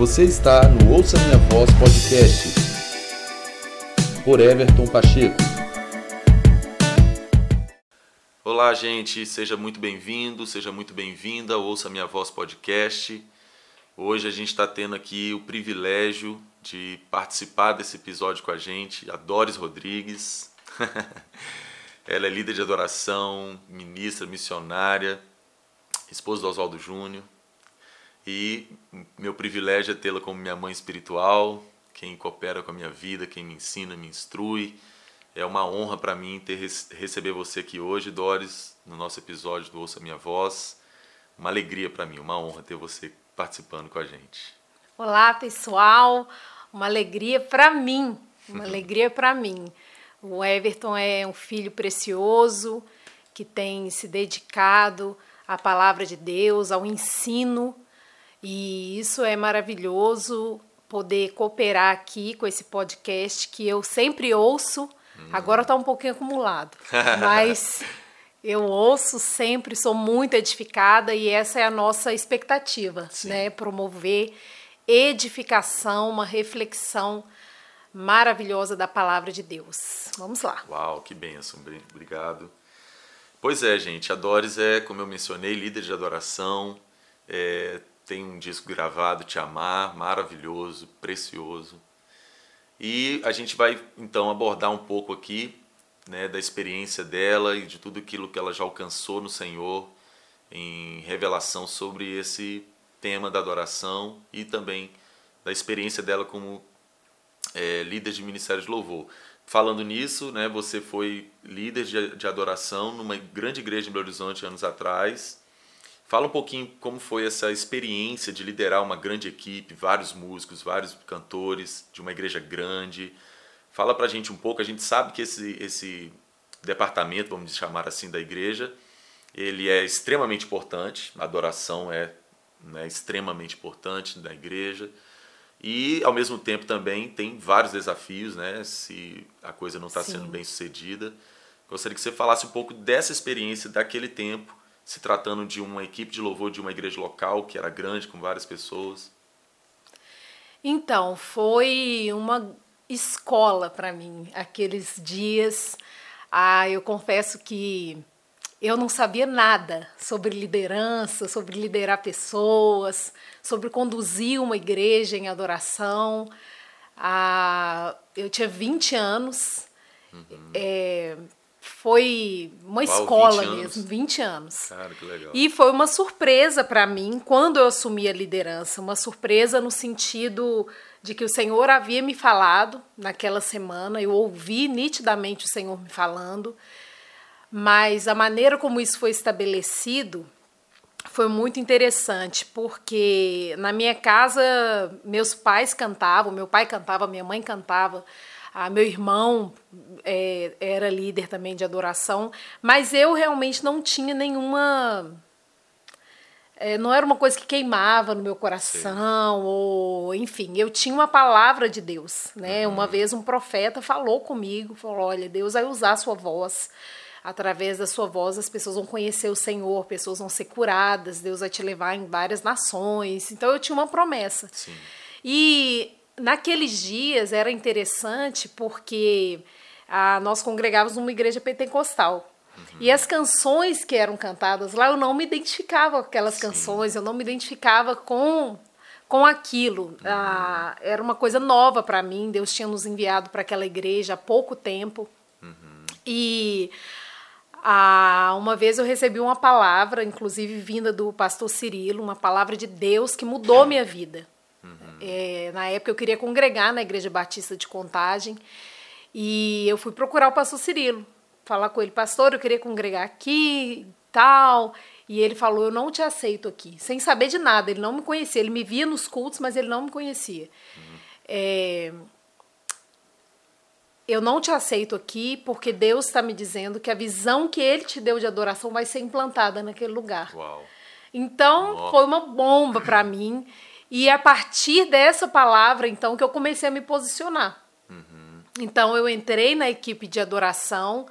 Você está no Ouça Minha Voz Podcast por Everton Pacheco. Olá, gente, seja muito bem-vindo, seja muito bem-vinda ao Ouça Minha Voz Podcast. Hoje a gente está tendo aqui o privilégio de participar desse episódio com a gente, a Doris Rodrigues. Ela é líder de adoração, ministra, missionária, esposa do Oswaldo Júnior. E meu privilégio é tê-la como minha mãe espiritual, quem coopera com a minha vida, quem me ensina, me instrui. É uma honra para mim ter receber você aqui hoje, Doris, no nosso episódio do Ouça Minha Voz. Uma alegria para mim, uma honra ter você participando com a gente. Olá, pessoal. Uma alegria para mim, uma alegria para mim. O Everton é um filho precioso que tem se dedicado à palavra de Deus, ao ensino e isso é maravilhoso poder cooperar aqui com esse podcast que eu sempre ouço. Hum. Agora está um pouquinho acumulado, mas eu ouço sempre, sou muito edificada e essa é a nossa expectativa, Sim. né? Promover edificação, uma reflexão maravilhosa da palavra de Deus. Vamos lá. Uau, que bênção, obrigado. Pois é, gente, a Doris é, como eu mencionei, líder de adoração, é, tem um disco gravado, Te Amar, maravilhoso, precioso. E a gente vai então abordar um pouco aqui né, da experiência dela e de tudo aquilo que ela já alcançou no Senhor em revelação sobre esse tema da adoração e também da experiência dela como é, líder de ministério de louvor. Falando nisso, né, você foi líder de, de adoração numa grande igreja em Belo Horizonte anos atrás Fala um pouquinho como foi essa experiência de liderar uma grande equipe, vários músicos, vários cantores, de uma igreja grande. Fala pra gente um pouco, a gente sabe que esse, esse departamento, vamos chamar assim, da igreja, ele é extremamente importante, a adoração é né, extremamente importante da igreja. E, ao mesmo tempo, também tem vários desafios, né? Se a coisa não está sendo bem sucedida. Gostaria que você falasse um pouco dessa experiência daquele tempo se tratando de uma equipe de louvor de uma igreja local que era grande, com várias pessoas? Então, foi uma escola para mim aqueles dias. Ah, eu confesso que eu não sabia nada sobre liderança, sobre liderar pessoas, sobre conduzir uma igreja em adoração. Ah, eu tinha 20 anos. Uhum. É, foi uma Uau, escola 20 mesmo, 20 anos. Cara, que legal. E foi uma surpresa para mim quando eu assumi a liderança, uma surpresa no sentido de que o Senhor havia me falado naquela semana, eu ouvi nitidamente o Senhor me falando, mas a maneira como isso foi estabelecido foi muito interessante, porque na minha casa meus pais cantavam, meu pai cantava, minha mãe cantava, ah, meu irmão é, era líder também de adoração, mas eu realmente não tinha nenhuma. É, não era uma coisa que queimava no meu coração, Sim. ou enfim, eu tinha uma palavra de Deus. Né? Uhum. Uma vez um profeta falou comigo, falou: olha, Deus vai usar a sua voz através da sua voz as pessoas vão conhecer o Senhor, pessoas vão ser curadas, Deus vai te levar em várias nações. Então eu tinha uma promessa. Sim. E naqueles dias era interessante porque ah, nós congregávamos numa igreja pentecostal. Uhum. E as canções que eram cantadas lá, eu não me identificava com aquelas Sim. canções, eu não me identificava com com aquilo. Uhum. Ah, era uma coisa nova para mim. Deus tinha nos enviado para aquela igreja há pouco tempo. Uhum. E ah, uma vez eu recebi uma palavra, inclusive vinda do pastor Cirilo, uma palavra de Deus que mudou minha vida. É, na época eu queria congregar na Igreja Batista de Contagem e eu fui procurar o pastor Cirilo, falar com ele, pastor, eu queria congregar aqui tal. E ele falou: Eu não te aceito aqui, sem saber de nada. Ele não me conhecia. Ele me via nos cultos, mas ele não me conhecia. Uhum. É, eu não te aceito aqui porque Deus está me dizendo que a visão que Ele te deu de adoração vai ser implantada naquele lugar. Uau. Então foi uma bomba para mim. E a partir dessa palavra, então, que eu comecei a me posicionar. Uhum. Então, eu entrei na equipe de adoração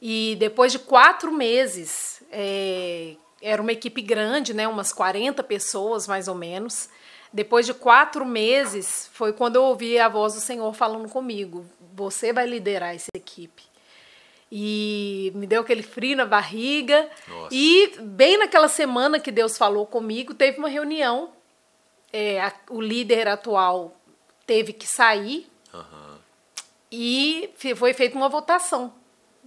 e depois de quatro meses é, era uma equipe grande, né? Umas 40 pessoas, mais ou menos. Depois de quatro meses, foi quando eu ouvi a voz do Senhor falando comigo: Você vai liderar essa equipe. E me deu aquele frio na barriga. Nossa. E bem naquela semana que Deus falou comigo, teve uma reunião. É, a- o líder atual teve que sair Aham. e foi feita uma votação.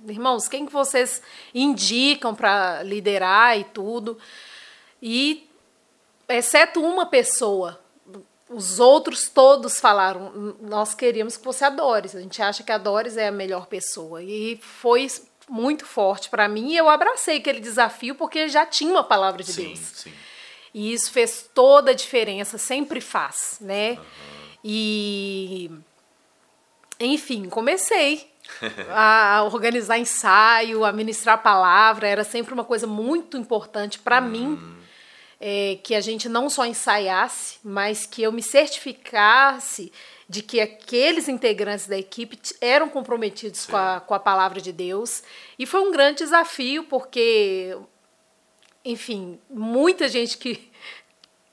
Irmãos, quem que vocês indicam para liderar e tudo? E exceto uma pessoa, os outros todos falaram, "N- nós queríamos que fosse a Doris. A gente acha que a Doris é a melhor pessoa. E foi muito forte para mim e eu abracei aquele desafio porque já tinha uma palavra de Sim, Deus. sim. E isso fez toda a diferença, sempre faz, né? E enfim, comecei a organizar ensaio, a ministrar a palavra, era sempre uma coisa muito importante para mim. é, que a gente não só ensaiasse, mas que eu me certificasse de que aqueles integrantes da equipe eram comprometidos com a, com a palavra de Deus. E foi um grande desafio, porque enfim, muita gente que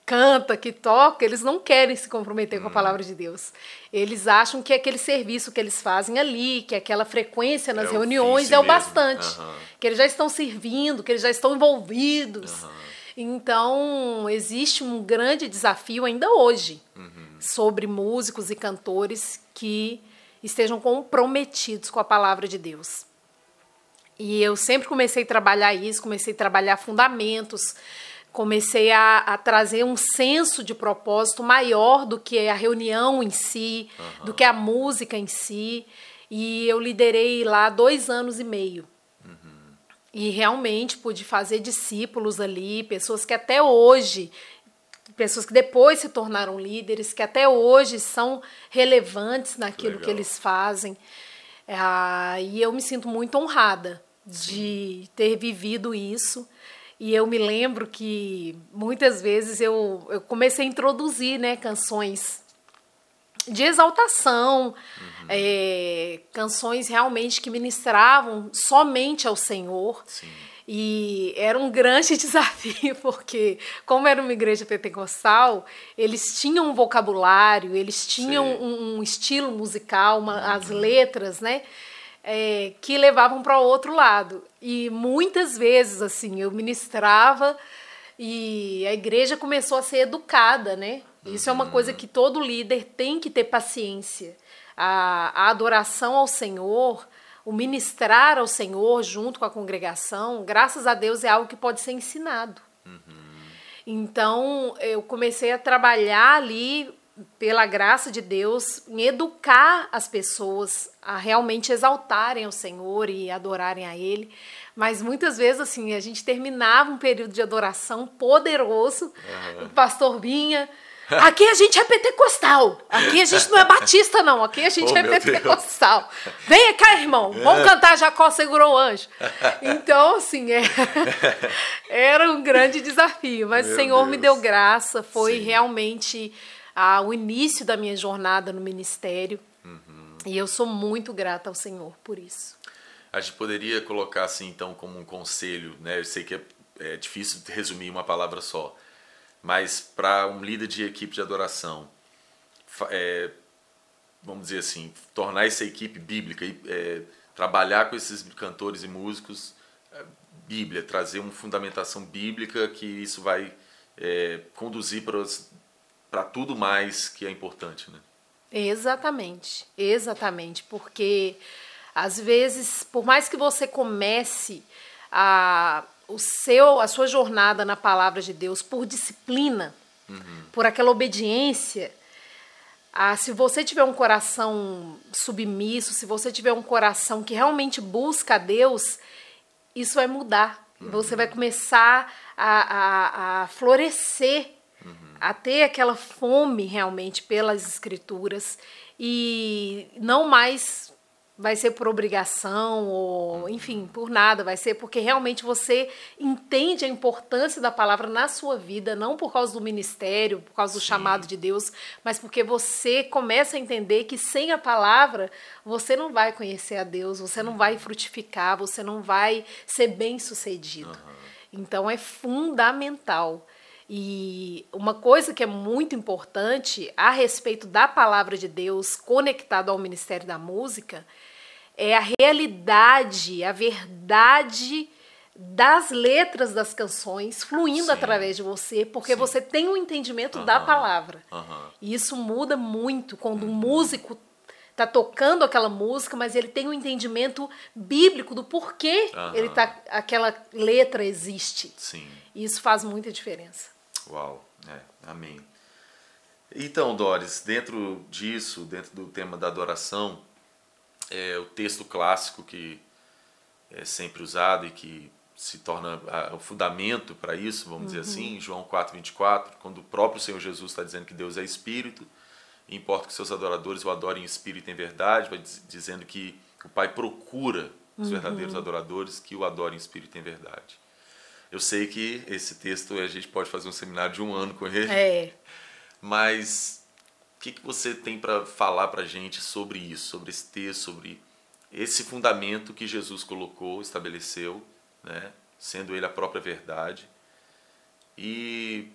canta, que toca, eles não querem se comprometer com a palavra de Deus. Eles acham que aquele serviço que eles fazem ali, que aquela frequência nas É reuniões é o mesmo. bastante. Aham. Que eles já estão servindo, que eles já estão envolvidos. Então, existe um grande desafio ainda hoje sobre músicos e cantores que estejam comprometidos com a palavra de Deus. E eu sempre comecei a trabalhar isso, comecei a trabalhar fundamentos, comecei a, a trazer um senso de propósito maior do que a reunião em si, do que a música em si. E eu liderei lá dois anos e meio. E realmente pude fazer discípulos ali, pessoas que até hoje, pessoas que depois se tornaram líderes, que até hoje são relevantes naquilo que legal. eles fazem. Ah, e eu me sinto muito honrada de ter vivido isso. E eu me lembro que muitas vezes eu, eu comecei a introduzir né, canções de exaltação, é, canções realmente que ministravam somente ao Senhor. Sim. E era um grande desafio, porque, como era uma igreja pentecostal, eles tinham um vocabulário, eles tinham um, um estilo musical, uma- as letras, né? É, que levavam para o outro lado. E muitas vezes, assim, eu ministrava e a igreja começou a ser educada, né? Isso é uma coisa que todo líder tem que ter paciência. A, a adoração ao Senhor, o ministrar ao Senhor junto com a congregação, graças a Deus é algo que pode ser ensinado. Então, eu comecei a trabalhar ali, pela graça de Deus, em educar as pessoas a realmente exaltarem o Senhor e adorarem a Ele. Mas muitas vezes, assim, a gente terminava um período de adoração poderoso, o pastor vinha. Aqui a gente é pentecostal. Aqui a gente não é batista, não. Aqui a gente Oh, é Deus. pentecostal. Venha cá, irmão. Vamos cantar Jacó segurou o anjo. Então, assim, é- era um grande desafio. Mas Meu o Senhor me Deus. deu graça. Foi Sim. realmente ah, o início da minha jornada no ministério. Uhum. E eu sou muito grata ao Senhor por isso. A gente poderia colocar assim, então, como um conselho, né? Eu sei que é, é difícil resumir uma palavra só, mas para um líder de equipe de adoração, é, vamos dizer assim, tornar essa equipe bíblica é, trabalhar com esses cantores e músicos, é, Bíblia, trazer uma fundamentação bíblica que isso vai é, conduzir para tudo mais que é importante, né? Exatamente, exatamente, porque às vezes, por mais que você comece a, o seu, a sua jornada na palavra de Deus por disciplina, por aquela obediência, ah, se você tiver um coração submisso, se você tiver um coração que realmente busca a Deus, isso vai mudar. E Você vai começar a, a, a florescer, a ter aquela fome realmente pelas escrituras. E não mais vai ser por obrigação ou enfim por nada. Vai ser porque realmente você entende a importância da palavra na sua vida. Não por causa do ministério por causa do chamado de Deus mas porque você começa a entender que sem a palavra você não vai conhecer a Deus você não vai frutificar você não vai ser bem sucedido Então é fundamental. E uma coisa que é muito importante a respeito da palavra de Deus conectado ao ministério da música é a realidade, a verdade das letras das canções fluindo Sim. através de você, porque Sim. você tem o um entendimento da palavra. E isso muda muito quando um uhum. músico está tocando aquela música, mas ele tem um entendimento bíblico do porquê ele tá, aquela letra existe. Sim. E isso faz muita diferença. Uau, é, amém. Então, Doris, dentro disso, dentro do tema da adoração, é, o texto clássico que é sempre usado e que se torna o fundamento para isso, vamos uhum. dizer assim, João 4:24, quando o próprio Senhor Jesus está dizendo que Deus é espírito, e importa que seus adoradores o adorem em espírito e em verdade, vai dizendo que o Pai procura os uhum. verdadeiros adoradores que o adorem em espírito e em verdade. Eu sei que esse texto a gente pode fazer um seminário de um ano com ele. É. Mas o que, que você tem para falar para a gente sobre isso, sobre esse texto, sobre esse fundamento que Jesus colocou, estabeleceu, né, sendo ele a própria verdade? E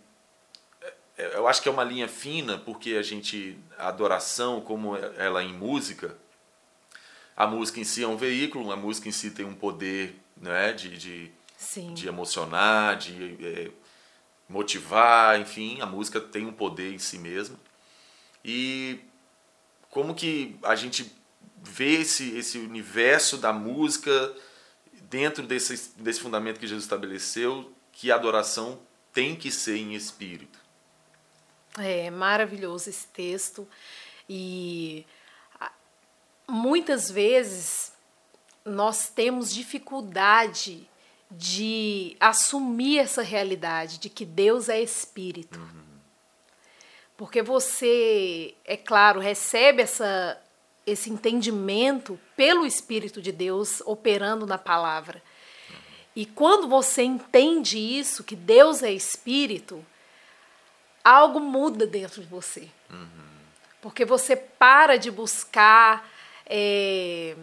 é, eu acho que é uma linha fina, porque a gente, a adoração, como ela é em música, a música em si é um veículo, a música em si tem um poder né, de, de, de emocionar, de é, motivar, enfim, a música tem um poder em si mesma. E como que a gente vê esse, esse universo da música dentro desse, desse fundamento que Jesus estabeleceu, que a adoração tem que ser em espírito. É maravilhoso esse texto e muitas vezes nós temos dificuldade de assumir essa realidade de que Deus é espírito. Uhum. Porque você, é claro, recebe essa, esse entendimento pelo Espírito de Deus operando na palavra. E quando você entende isso, que Deus é espírito, algo muda dentro de você. Uhum. Porque você para de buscar é,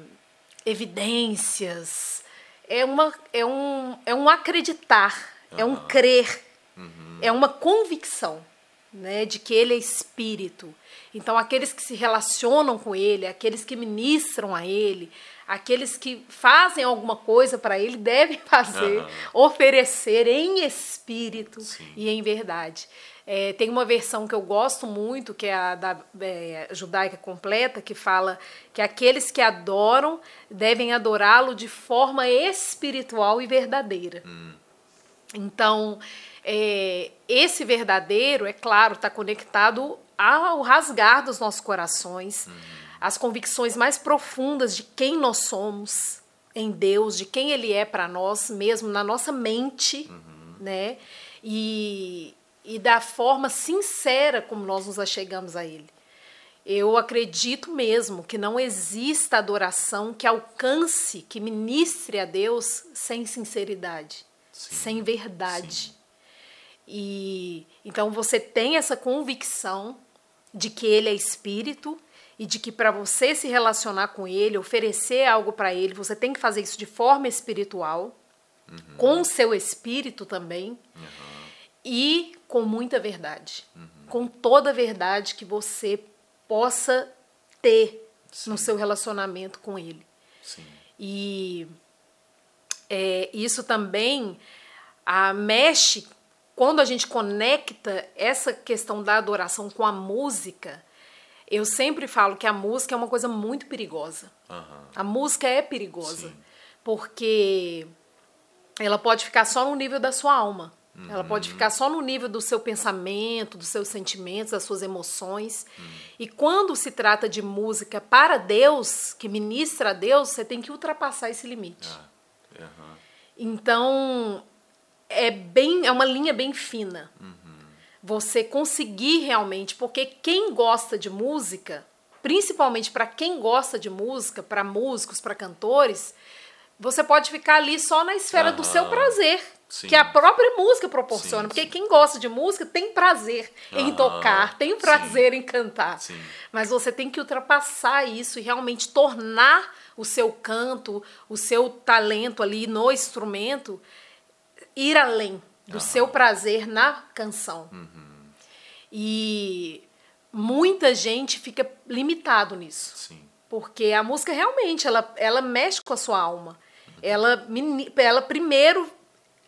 evidências. É, uma, é, um, é um acreditar, uhum. é um crer, uhum. é uma convicção né, de que ele é espírito. Então, aqueles que se relacionam com ele, aqueles que ministram a ele, aqueles que fazem alguma coisa para ele, devem fazer, uhum. oferecer em espírito Sim. e em verdade. É, tem uma versão que eu gosto muito, que é a da é, judaica completa, que fala que aqueles que adoram devem adorá-lo de forma espiritual e verdadeira. Hum. Então, é, esse verdadeiro, é claro, está conectado ao rasgar dos nossos corações, uhum. Às convicções mais profundas de quem nós somos em Deus, de quem Ele é para nós, mesmo na nossa mente, uhum. né? E, e da forma sincera como nós nos achegamos a Ele. Eu acredito mesmo que não exista adoração que alcance, que ministre a Deus sem sinceridade, Sim. sem verdade. Sim. E então você tem essa convicção de que ele é espírito e de que para você se relacionar com ele, oferecer algo para ele, você tem que fazer isso de forma espiritual, uhum. com o seu espírito também. Uhum. E com muita verdade. Uhum. Com toda a verdade que você possa ter Sim. no seu relacionamento com ele. Sim. E é, isso também a, mexe quando a gente conecta essa questão da adoração com a música, eu sempre falo que a música é uma coisa muito perigosa. Uhum. A música é perigosa, Sim. porque ela pode ficar só no nível da sua alma. Uhum. Ela pode uhum. ficar só no nível do seu pensamento, dos seus sentimentos, das suas emoções. Uhum. E quando se trata de música para Deus, que ministra a Deus, você tem que ultrapassar esse limite. Uhum. Então, é bem é uma linha bem fina. Uhum. Você conseguir realmente, porque quem gosta de música, principalmente para quem gosta de música, para músicos, para cantores, você pode ficar ali só na esfera uhum. do seu prazer. Sim. Que a própria música proporciona. Sim, porque sim. quem gosta de música tem prazer uhum. em tocar, tem prazer em cantar. Mas você tem que ultrapassar isso e realmente tornar o seu canto, o seu talento ali no instrumento ir além do uhum. seu prazer na canção. Uhum. E muita gente fica limitado nisso. Sim. Porque a música realmente, ela, ela mexe com a sua alma. Uhum. Ela, ela primeiro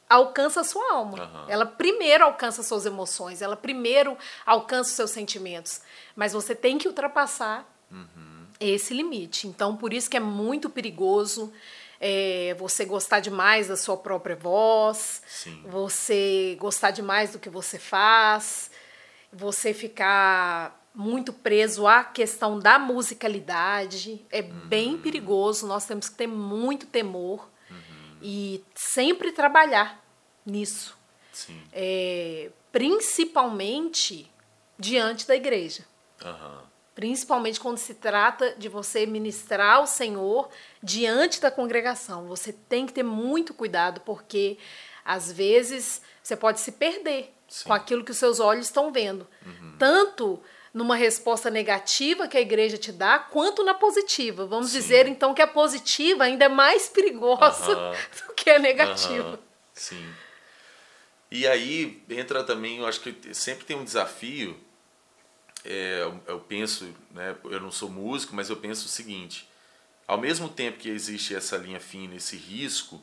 alcança a sua alma. Uhum. Ela primeiro alcança suas emoções, ela primeiro alcança os seus sentimentos. Mas você tem que ultrapassar uhum. esse limite. Então, por isso que é muito perigoso é, você gostar demais da sua própria voz, Sim. você gostar demais do que você faz, você ficar muito preso à questão da musicalidade. É uhum. bem perigoso, nós temos que ter muito temor uhum. e sempre trabalhar nisso. É, principalmente diante da igreja. Uhum. Principalmente quando se trata de você ministrar o Senhor diante da congregação. Você tem que ter muito cuidado, porque às vezes você pode se perder Sim. com aquilo que os seus olhos estão vendo. Uhum. Tanto numa resposta negativa que a igreja te dá, quanto na positiva. Vamos Sim. dizer então que a positiva ainda é mais perigosa uhum. do que a negativa. Sim. E aí entra também, eu acho que sempre tem um desafio. É, eu penso, né, eu não sou músico, mas eu penso o seguinte: ao mesmo tempo que existe essa linha fina, esse risco,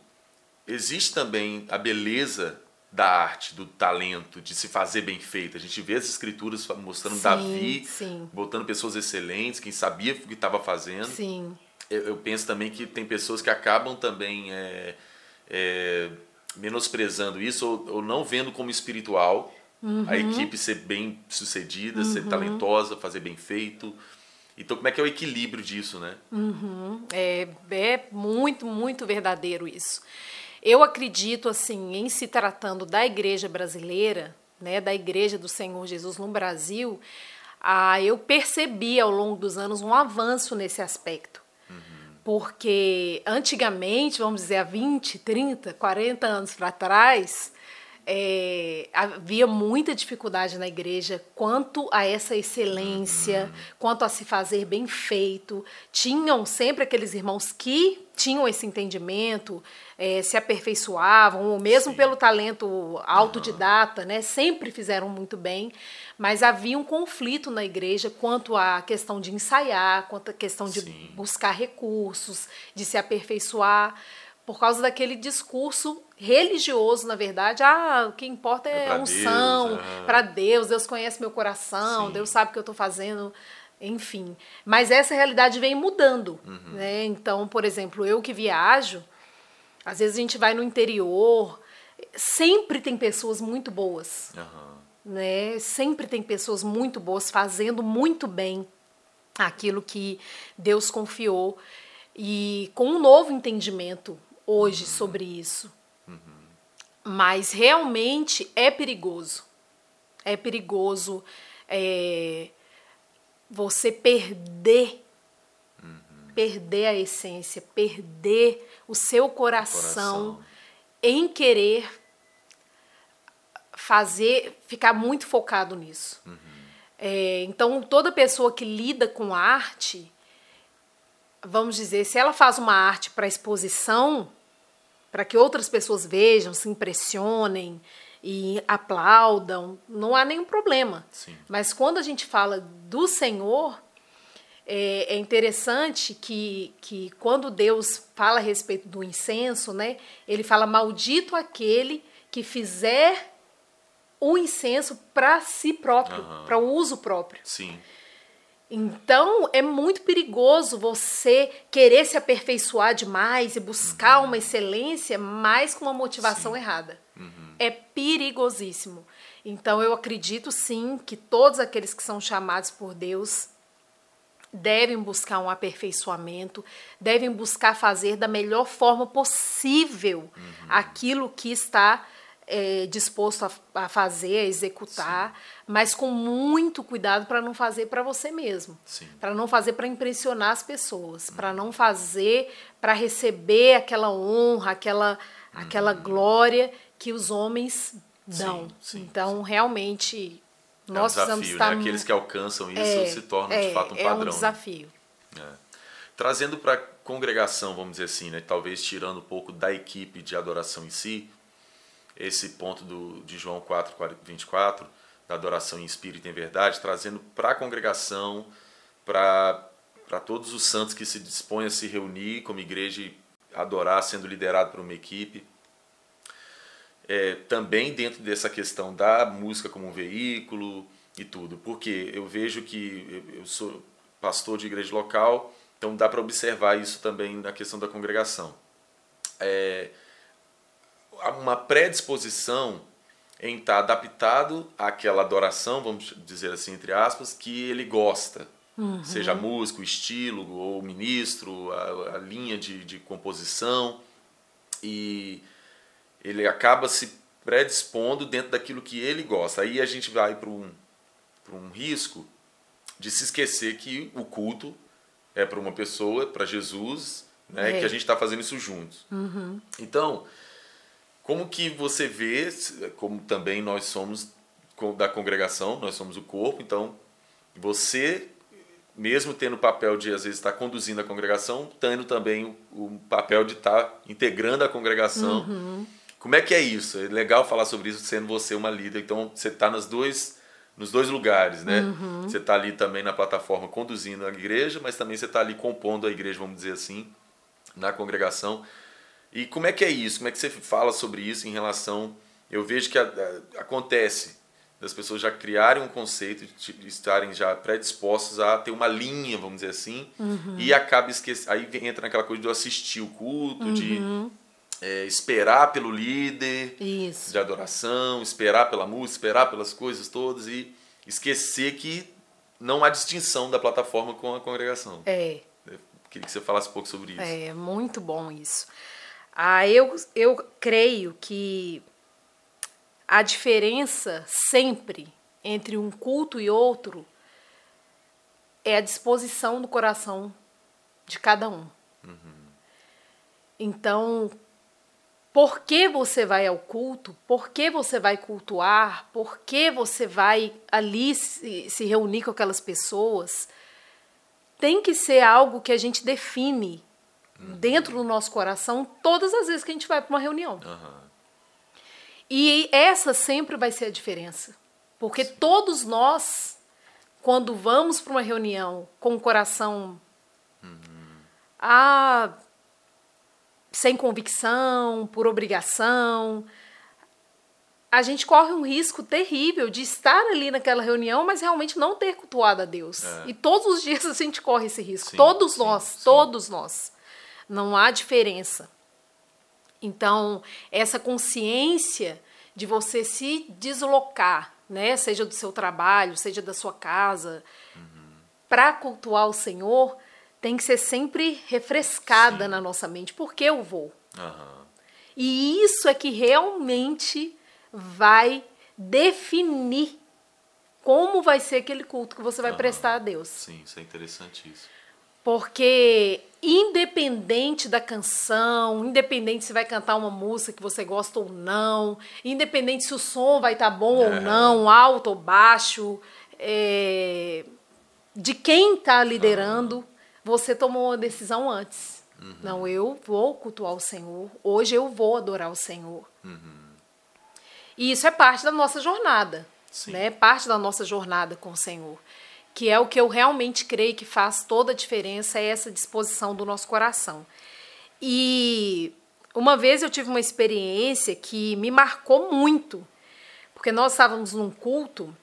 existe também a beleza da arte, do talento, de se fazer bem feito. A gente vê as escrituras mostrando sim, Davi, sim. botando pessoas excelentes, quem sabia o que estava fazendo. Sim. Eu, eu, penso também que tem pessoas que acabam também é, é, menosprezando isso ou, ou não vendo como espiritual uhum. a equipe ser bem sucedida, uhum. ser talentosa, fazer bem feito. Então, como é que é o equilíbrio disso, né? Uhum. É, é muito, muito verdadeiro isso. Eu acredito, assim, em se tratando da igreja brasileira, né, da igreja do Senhor Jesus no Brasil, ah, eu percebi ao longo dos anos um avanço nesse aspecto. Porque antigamente, vamos dizer, há 20, 30, 40 anos para trás, é, havia muita dificuldade na igreja quanto a essa excelência, uhum. quanto a se fazer bem feito. Tinham sempre aqueles irmãos que tinham esse entendimento, é, se aperfeiçoavam, ou mesmo Sim. pelo talento autodidata, uhum. né, sempre fizeram muito bem, mas havia um conflito na igreja quanto à questão de ensaiar, quanto à questão de Sim. buscar recursos, de se aperfeiçoar, por causa daquele discurso religioso, na verdade. Ah, o que importa é, é unção, para Deus, Deus conhece meu coração, Sim. Deus sabe o que eu estou fazendo enfim. Mas essa realidade vem mudando, uhum. né? Então, por exemplo, eu que viajo, às vezes a gente vai no interior, sempre tem pessoas muito boas. Uhum. Né? Sempre tem pessoas muito boas fazendo muito bem aquilo que Deus confiou. E com um novo entendimento hoje uhum. sobre isso. Uhum. Mas realmente é perigoso. É perigoso é, você perder perder a essência, perder o seu coração, coração. em querer fazer, ficar muito focado nisso. Uhum. É, então, toda pessoa que lida com arte, vamos dizer, se ela faz uma arte para exposição, para que outras pessoas vejam, se impressionem e aplaudam, não há nenhum problema. Sim. Mas quando a gente fala do Senhor, é, é, interessante que, que quando Deus fala a respeito do incenso, né, ele fala: Maldito aquele que fizer o incenso para si próprio, uhum. para o uso próprio. Sim. Então é muito perigoso você querer se aperfeiçoar demais e buscar uhum. uma excelência, mas com uma motivação sim. errada. Uhum. É perigosíssimo. Então eu acredito sim que todos aqueles que são chamados por Deus devem buscar um aperfeiçoamento, devem buscar fazer da melhor forma possível uhum. aquilo que está é, disposto a, a, fazer, a executar, Sim. mas com muito cuidado para não fazer para você mesmo, para não fazer para impressionar as pessoas, uhum. para não fazer para receber aquela honra, aquela, uhum. aquela glória que os homens dão. Sim, sim, então, realmente nós é um desafio, estar... né? Aqueles que alcançam isso é, se tornam é, de fato um padrão. É um né? desafio. Né? Trazendo para a congregação, vamos dizer assim, né? talvez tirando um pouco da equipe de adoração em si, esse ponto do, de João 4, 24, da adoração em espírito e em verdade, trazendo para a congregação, para todos os santos que se dispõem a se reunir como igreja e adorar, sendo liderado por uma equipe. É, também dentro dessa questão da música como um veículo e tudo, porque eu vejo que eu sou pastor de igreja local, então dá para observar isso também na questão da congregação. É, uma predisposição em estar tá adaptado àquela adoração, vamos dizer assim, entre aspas, que ele gosta. Uhum. Seja músico, estilo, ou ministro, a, a linha de, de composição. E ele acaba se predispondo dentro daquilo que ele gosta. Aí a gente vai para um, um risco de se esquecer que o culto é para uma pessoa, para Jesus, né, é. que a gente está fazendo isso juntos. Uhum. Então, como que você vê, como também nós somos da congregação, nós somos o corpo, então você, mesmo tendo o papel de às vezes estar conduzindo a congregação, tendo também o, papel de estar integrando a congregação. Uhum. Como é que é isso? É legal falar sobre isso sendo você uma líder. Então você está nos dois nos dois lugares, né? Uhum. Você está ali também na plataforma conduzindo a igreja, mas também você está ali compondo a igreja, vamos dizer assim, na congregação. E como é que é isso? Como é que você fala sobre isso em relação. Eu vejo que a, a, acontece das pessoas já criarem um conceito, de estarem já predispostas a ter uma linha, vamos dizer assim, uhum. e acaba esquecendo. Aí entra naquela coisa de assistir o culto, uhum. de é, esperar pelo líder isso. de adoração, esperar pela música, esperar pelas coisas todas e esquecer que não há distinção da plataforma com a congregação. É. Eu queria que você falasse um pouco sobre isso. É, muito bom isso. Ah, eu, eu creio que a diferença sempre entre um culto e outro é a disposição do coração de cada um. Uhum. Então, por que você vai ao culto? Por que você vai cultuar? Por que você vai ali se, se reunir com aquelas pessoas? Tem que ser algo que a gente define dentro do nosso coração todas as vezes que a gente vai para uma reunião. Uhum. E essa sempre vai ser a diferença. Porque Sim. todos nós, quando vamos para uma reunião com o coração uhum. ah, sem convicção, por obrigação, a gente corre um risco terrível de estar ali naquela reunião, mas realmente não ter cultuado a Deus. É. E todos os dias a gente corre esse risco. Sim, todos sim, nós, sim. todos nós. Não há diferença. Então, essa consciência de você se deslocar, né, seja do seu trabalho, seja da sua casa, uhum. para cultuar o Senhor, tem que ser sempre refrescada Sim. na nossa mente. Por que eu vou? Uhum. E isso é que realmente vai definir como vai ser aquele culto que você vai uhum. prestar a Deus. Sim, isso é interessante isso. Porque independente da canção, independente se vai cantar uma música que você gosta ou não, independente se o som vai estar tá bom é. ou não, alto ou baixo, é, de quem está liderando, você tomou uma decisão antes. Uhum. Não, eu vou cultuar o Senhor, hoje eu vou adorar o Senhor. Uhum. E isso é parte da nossa jornada, Sim. né? Parte da nossa jornada com o Senhor que é o que eu realmente creio que faz toda a diferença, é essa disposição do nosso coração. E uma vez eu tive uma experiência que me marcou muito, porque nós estávamos num culto,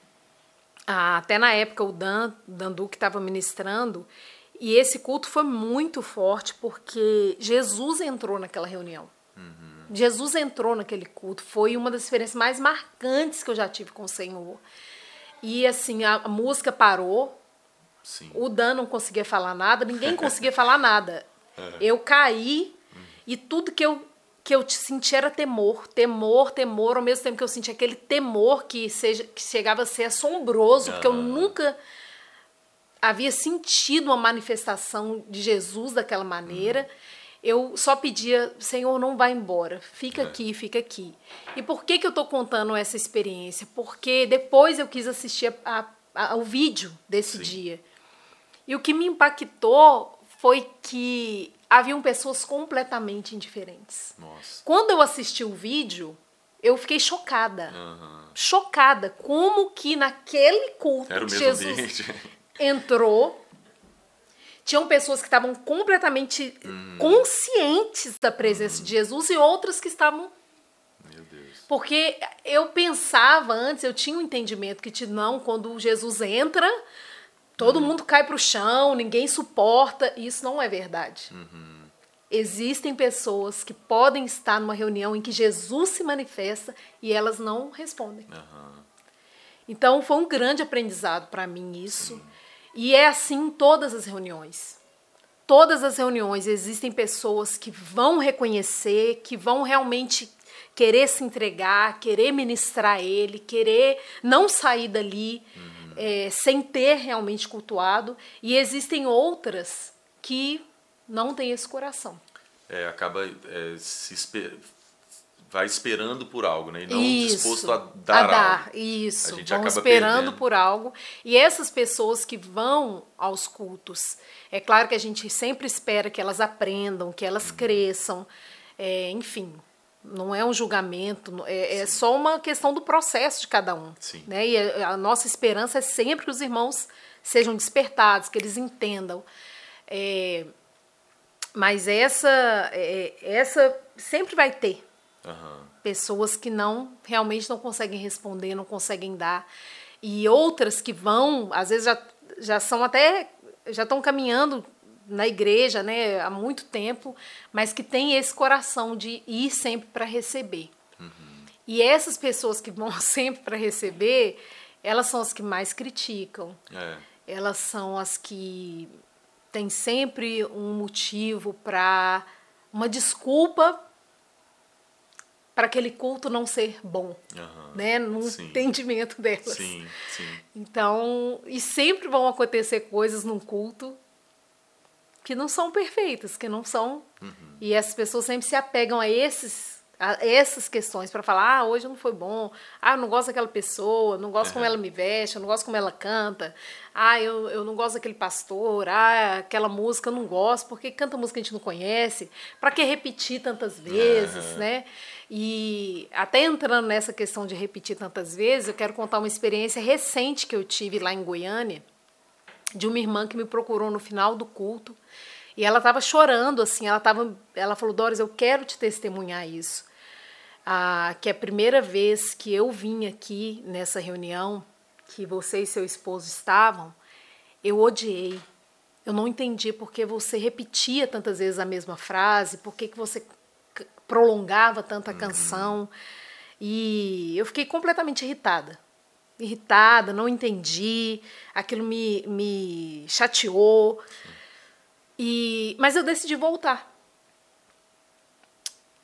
até na época o Dan, Dandu que estava ministrando, e esse culto foi muito forte porque Jesus entrou naquela reunião. Uhum. Jesus entrou naquele culto, foi uma das experiências mais marcantes que eu já tive com o Senhor. E assim, a, a música parou. Sim. O Dan não conseguia falar nada, ninguém conseguia falar nada. É. Eu caí uhum. e tudo que eu que eu senti era temor, temor, temor, ao mesmo tempo que eu senti aquele temor que, seja, que chegava a ser assombroso, porque eu nunca havia sentido uma manifestação de Jesus daquela maneira. Uhum eu só pedia, Senhor, não vá embora, fica é. aqui, fica aqui. E por que, que eu estou contando essa experiência? Porque depois eu quis assistir a, a, ao vídeo desse Sim. dia. E o que me impactou foi que haviam pessoas completamente indiferentes. Nossa. Quando eu assisti o vídeo, eu fiquei chocada. Chocada. Como que naquele culto Era o Jesus ambiente. entrou, tinham pessoas que estavam completamente conscientes da presença de Jesus e outras que estavam Meu Deus. porque eu pensava antes, eu tinha um entendimento que não, quando Jesus entra, todo mundo cai pro chão, ninguém suporta. Isso não é verdade. Existem pessoas que podem estar numa reunião em que Jesus se manifesta e elas não respondem. Aham. Então foi um grande aprendizado para mim isso. E é assim em todas as reuniões. Todas as reuniões existem pessoas que vão reconhecer, que vão realmente querer se entregar, querer ministrar ele, querer não sair dali eh, sem ter realmente cultuado. E existem outras que não têm esse coração. É, acaba é, se vai esperando por algo, né? E não Isso, disposto a dar, algo. Isso, A gente vão acaba esperando perdendo. por algo. E essas pessoas que vão aos cultos, é claro que a gente sempre espera que elas aprendam, que elas Uhum. cresçam, é, enfim. Não é um julgamento, é, é só uma questão do processo de cada um. Sim. Né? E a, a nossa esperança é sempre que os irmãos sejam despertados, que eles entendam. É, mas essa, é, essa sempre vai ter Aham. pessoas que não realmente não conseguem responder, não conseguem dar e outras que vão, às vezes já, já são até já estão caminhando na igreja, né, há muito tempo, mas que têm esse coração de ir sempre para receber. E essas pessoas que vão sempre para receber, elas são as que mais criticam. É. Elas são as que têm sempre um motivo para uma desculpa para aquele culto não ser bom, Aham. né? No Sim. entendimento delas. Sim, sim. Então, e sempre vão acontecer coisas num culto que não são perfeitas, que não são. E essas pessoas sempre se apegam a esses essas questões para falar, ah, hoje não foi bom, ah, eu não gosto daquela pessoa, não gosto como Aham. ela me veste, eu não gosto como ela canta, ah, eu, eu não gosto daquele pastor, ah, aquela música eu não gosto, porque canta música que a gente não conhece, para que repetir tantas vezes, Aham. né? E até entrando nessa questão de repetir tantas vezes, eu quero contar uma experiência recente que eu tive lá em Goiânia, de uma irmã que me procurou no final do culto. E ela estava chorando, assim, ela tava, ela falou, Doris, eu quero te testemunhar isso. Ah, que é a primeira vez que eu vim aqui nessa reunião, que você e seu esposo estavam, eu odiei. Eu não entendi porque você repetia tantas vezes a mesma frase, por que você prolongava tanta canção. E eu fiquei completamente irritada. Irritada, não entendi, aquilo me, me chateou. E, mas eu decidi voltar.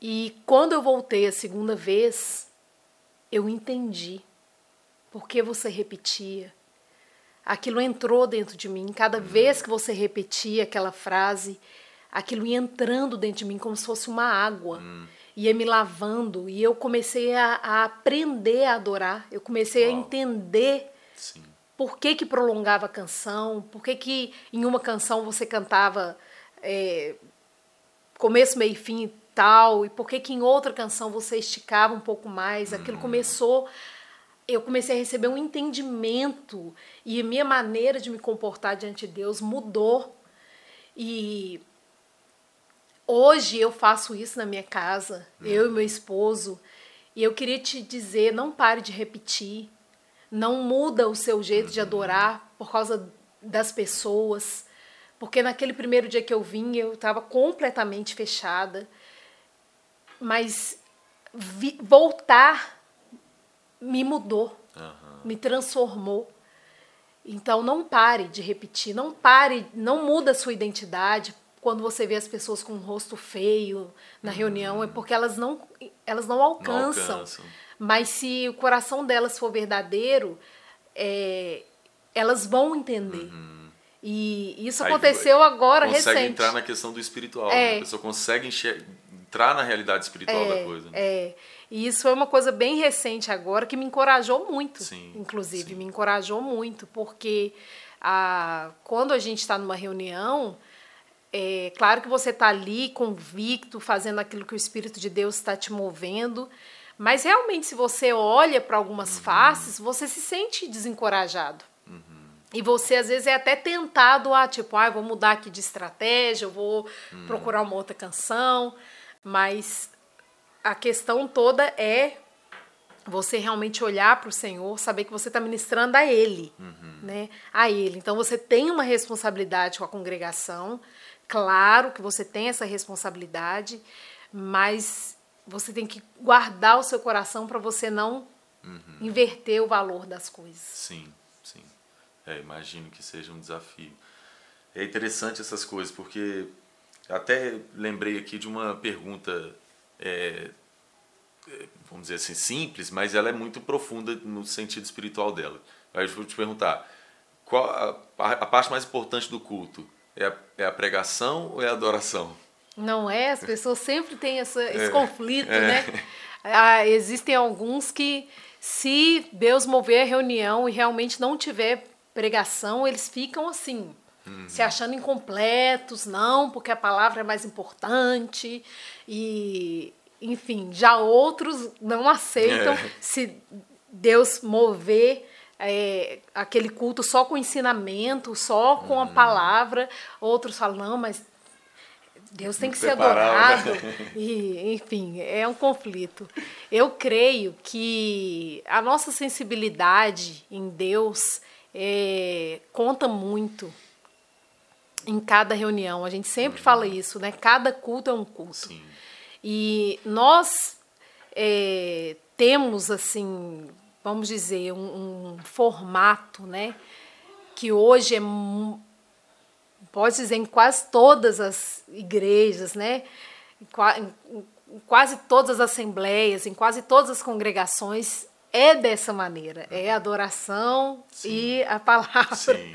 E quando eu voltei a segunda vez, eu entendi por que você repetia. Aquilo entrou dentro de mim. Cada vez que você repetia aquela frase, aquilo ia entrando dentro de mim como se fosse uma água. Ia me lavando. E eu comecei a, a aprender a adorar. Eu comecei a Uau. entender Sim. por que, que prolongava a canção, por que, que em uma canção você cantava é, começo, meio e fim tal, e por que, que em outra canção você esticava um pouco mais. Aquilo começou. Eu comecei a receber um entendimento e a minha maneira de me comportar diante de Deus mudou. E hoje eu faço isso na minha casa, eu e meu esposo. E eu queria te dizer, não pare de repetir. Não muda o seu jeito de adorar por causa das pessoas. Porque naquele primeiro dia que eu vim, eu estava completamente fechada. Mas vi- voltar me mudou, Aham. me transformou. Então não pare de repetir, não pare, não muda a sua identidade quando você vê as pessoas com um rosto feio na reunião, é porque elas não elas não alcançam. alcançam. Mas se o coração delas for verdadeiro, é, elas vão entender. E isso Uhum. Aí aconteceu agora consegue recente. entrar na questão do espiritual. É. né? A pessoa consegue enxer- entrar na realidade espiritual da coisa. né? É, e isso foi uma coisa bem recente agora que me encorajou muito, Sim, inclusive, sim. me encorajou muito, porque a, quando a gente está numa reunião, é claro que você está ali convicto, fazendo aquilo que o Espírito de Deus está te movendo, Mas realmente, se você olha para algumas uhum. faces, você se sente desencorajado. Uhum. E você, às vezes, é até tentado a, tipo, ah, vou mudar aqui de estratégia, eu vou uhum. procurar uma outra canção. Mas a questão toda é você realmente olhar para o Senhor, saber que você está ministrando a Ele, uhum. né? A Ele. Então você tem uma responsabilidade com a congregação, claro que você tem essa responsabilidade, mas você tem que guardar o seu coração para você não uhum. inverter o valor das coisas. Sim, sim. É, imagino que seja um desafio. É interessante essas coisas, porque até lembrei aqui de uma pergunta, é, é vamos dizer assim, simples, mas ela é muito profunda no sentido espiritual dela. Aí eu vou te perguntar, qual a, a parte mais importante do culto? É a, é a pregação ou é a adoração? Não é? As pessoas sempre têm essa, esse é, conflito, é. né? Ah, existem alguns que, se Deus mover a reunião e realmente não tiver pregação, eles ficam assim, uhum. se achando incompletos, não, porque a palavra é mais importante. E, enfim, já outros não aceitam é. se Deus mover é, aquele culto só com ensinamento, só com a uhum. palavra. Outros falam, não, mas Deus tem que ser adorado. E, enfim, é um conflito. Eu creio que a nossa sensibilidade em Deus é, conta muito em cada reunião. A gente sempre uhum. fala isso, né? Cada culto é um culto. Sim. E nós é, temos, assim, vamos dizer, um, um, formato, né? Que hoje é, pode dizer, em quase todas as igrejas, né? Em, em quase todas as assembleias, em quase todas as congregações, é dessa maneira. É a adoração Sim. e a palavra. Sim.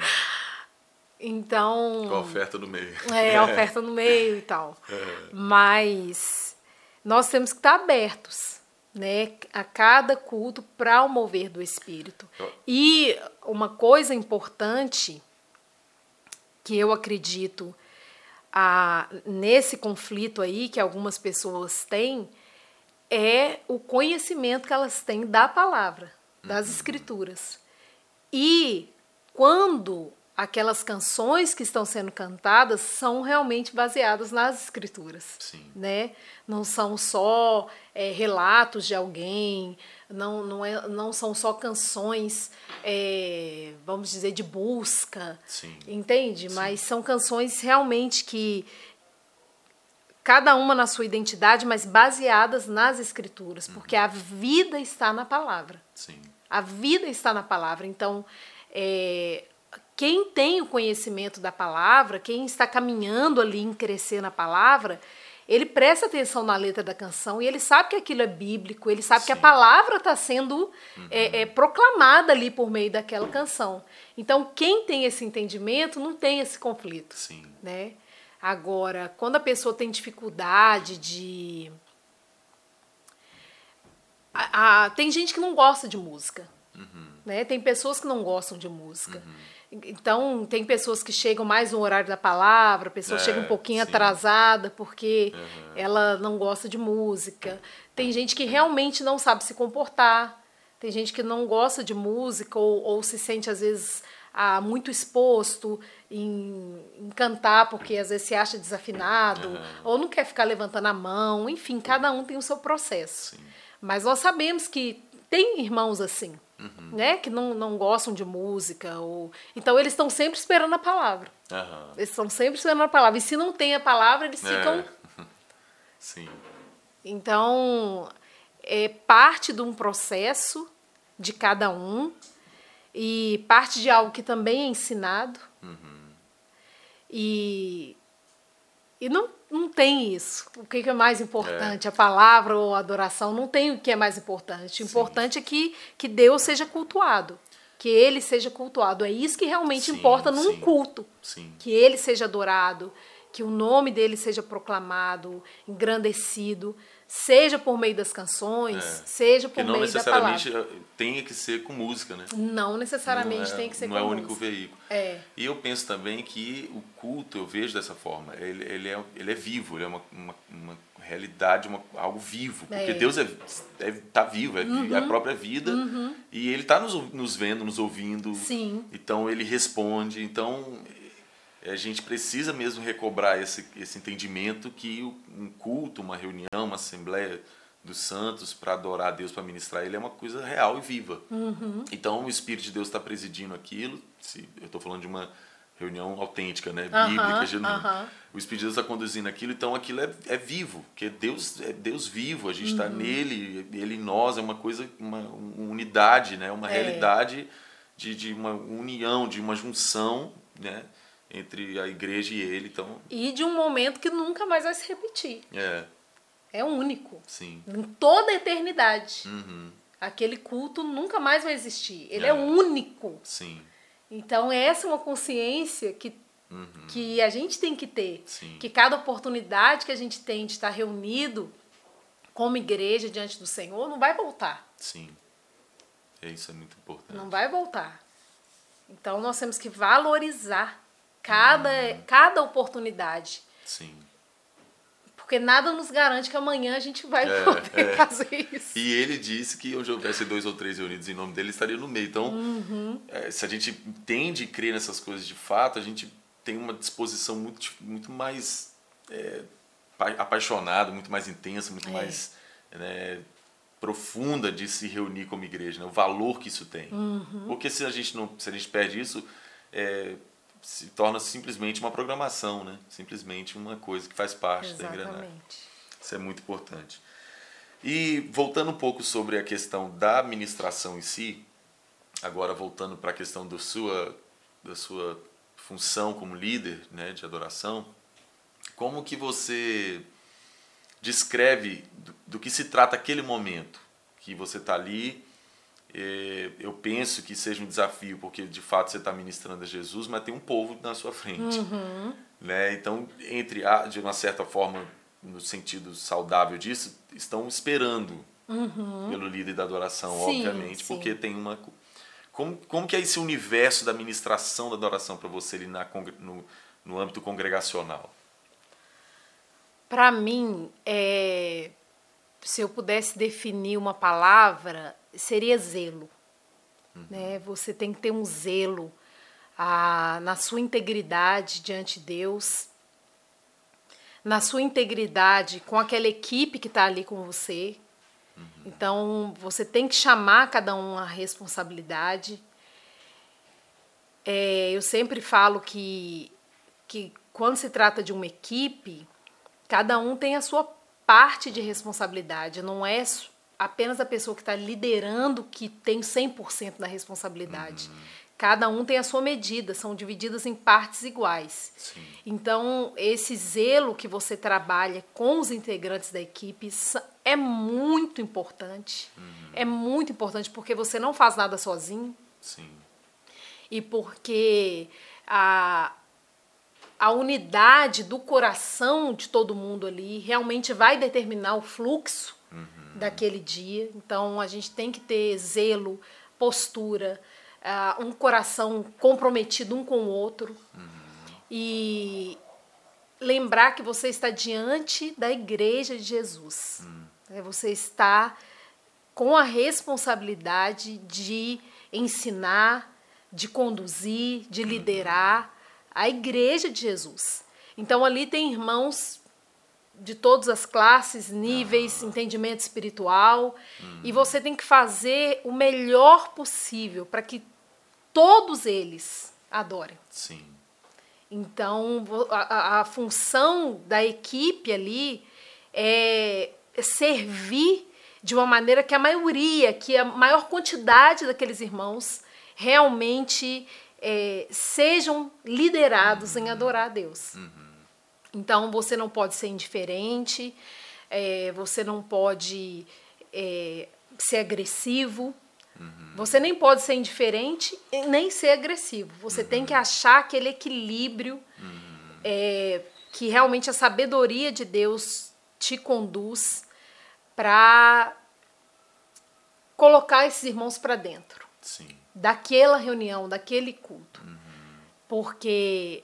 Então. Com a oferta no meio. É, a oferta no meio e tal. É. Mas nós temos que estar abertos né, a cada culto para o mover do Espírito. E uma coisa importante que eu acredito a, nesse conflito aí que algumas pessoas têm é o conhecimento que elas têm da palavra, das uhum. escrituras. E quando aquelas canções que estão sendo cantadas são realmente baseadas nas escrituras, Sim. né? Não são só é, relatos de alguém, não, não, é, não são só canções, é, vamos dizer, de busca, Sim. entende? Sim. Mas são canções realmente que cada uma na sua identidade, mas baseadas nas escrituras, uhum. porque a vida está na palavra. Sim. A vida está na palavra. Então, é, quem tem o conhecimento da palavra, quem está caminhando ali em crescer na palavra, ele presta atenção na letra da canção e ele sabe que aquilo é bíblico, ele sabe Sim. que a palavra está sendo uhum. é, é, proclamada ali por meio daquela canção. Então, quem tem esse entendimento não tem esse conflito. Sim. Né? Agora, quando a pessoa tem dificuldade de. A, a, tem gente que não gosta de música. Uhum. Né? Tem pessoas que não gostam de música. Uhum. Então, tem pessoas que chegam mais no horário da palavra, a pessoa é, chega um pouquinho sim. atrasada porque uhum. ela não gosta de música. Tem gente que realmente não sabe se comportar. Tem gente que não gosta de música ou, ou se sente, às vezes, ah, muito exposto em, em, cantar porque às vezes se acha desafinado uhum. ou não quer ficar levantando a mão. Enfim, cada um tem o seu processo. Sim. Mas nós sabemos que tem irmãos assim uhum. né? Que não, não gostam de música. Ou... Então eles estão sempre esperando a palavra. Uhum. Eles estão sempre esperando a palavra. E se não tem a palavra, eles é. ficam. Sim. Então, é parte de um processo de cada um e parte de algo que também é ensinado. Uhum. E, e não não tem isso. O que é mais importante? É. A palavra ou a adoração? Não tem o que é mais importante. O importante sim. é que, que Deus seja cultuado. Que ele seja cultuado. É isso que realmente sim, importa num sim. culto. Que ele seja adorado, que o nome dele seja proclamado, engrandecido seja por meio das canções, é. seja por meio da palavra. não necessariamente tenha que ser com música, né? Não necessariamente não é, tem que ser com música. Não é o único veículo. É. E eu penso também que o culto, eu vejo dessa forma, ele, ele, é, ele é vivo, ele é uma, uma, uma realidade, uma, algo vivo. Porque É. Deus é, é, tá vivo, é, é a própria vida. E Ele está nos, nos vendo, nos ouvindo. Sim. Então Ele responde. Então a gente precisa mesmo recobrar esse, esse entendimento que um culto, uma reunião, uma assembleia dos santos para adorar a Deus, para ministrar Ele, é uma coisa real e viva. Então o Espírito de Deus está presidindo aquilo. Se, eu estou falando de uma reunião autêntica, né? Bíblica, genuína. aham. O Espírito de Deus está conduzindo aquilo, então aquilo é, é vivo, porque Deus é Deus vivo, a gente está nele, ele em nós, é uma coisa, uma, uma unidade, né? uma É. realidade de, de uma união, de uma junção né? Entre a igreja e ele. Então, E de um momento que nunca mais vai se repetir. é, É único. sim. Em toda a eternidade. Uhum, Aquele culto nunca mais vai existir. Ele é, É. único. sim. Então, essa é uma consciência que, Uhum, que a gente tem que ter. Sim. Que cada oportunidade que a gente tem de estar reunido como igreja diante do Senhor não vai voltar. sim. É, isso é muito importante. Não vai voltar. Então, nós temos que valorizar cada, cada oportunidade. Sim. Porque nada nos garante que amanhã a gente vai É, poder é. fazer isso. E ele disse que onde houvesse dois ou três reunidos em nome dele, ele estaria no meio. Então, Uhum. é, se a gente entende e crê nessas coisas de fato, a gente tem uma disposição muito, muito mais é, pa- apaixonada, muito mais intensa, muito É. mais né, profunda de se reunir como igreja, né? o valor que isso tem. Uhum. Porque se a gente não, se a gente perde isso, é, se torna simplesmente uma programação, né? Simplesmente uma coisa que faz parte da engrenagem. Exatamente. Isso é muito importante. E voltando um pouco sobre a questão da administração em si, agora voltando para a questão do sua, da sua função como líder né, de adoração, como que você descreve do, do que se trata aquele momento que você está ali? Eh, Eu penso que seja um desafio, porque de fato você está ministrando a Jesus, mas tem um povo na sua frente né? Então, entre a, de uma certa forma, no sentido saudável disso, estão esperando pelo líder da adoração, Sim, obviamente, sim. porque tem uma como, como que é esse universo da ministração da adoração para você ali na, no, no âmbito congregacional? Para mim, é, se eu pudesse definir uma palavra, seria zelo. Né? Você tem que ter um zelo ah, na sua integridade diante de Deus, na sua integridade com aquela equipe que está ali com você. Então, você tem que chamar cada um à responsabilidade. É, eu sempre falo que, que quando se trata de uma equipe, cada um tem a sua parte de responsabilidade. Não é apenas a pessoa que está liderando que tem 100% da responsabilidade. Cada um tem a sua medida, são divididas em partes iguais. Sim. Então, esse zelo que você trabalha com os integrantes da equipe é muito importante. É muito importante porque você não faz nada sozinho Sim. e porque a, a unidade do coração de todo mundo ali realmente vai determinar o fluxo daquele dia. Então a gente tem que ter zelo, postura, ah, um coração comprometido um com o outro e lembrar que você está diante da igreja de Jesus. É, Você está com a responsabilidade de ensinar, de conduzir, de liderar a igreja de Jesus. Então ali tem irmãos de todas as classes, níveis, entendimento espiritual, e você tem que fazer o melhor possível para que todos eles adorem. Sim. Então, a, a- função da equipe ali é servir de uma maneira que a maioria, que a maior quantidade daqueles irmãos realmente é, sejam liderados em adorar a Deus. Então, você não pode ser indiferente, é, você não pode é, ser agressivo, você nem pode ser indiferente nem ser agressivo. Você tem que achar aquele equilíbrio é, que realmente a sabedoria de Deus te conduz para colocar esses irmãos para dentro Sim. daquela reunião, daquele culto. Porque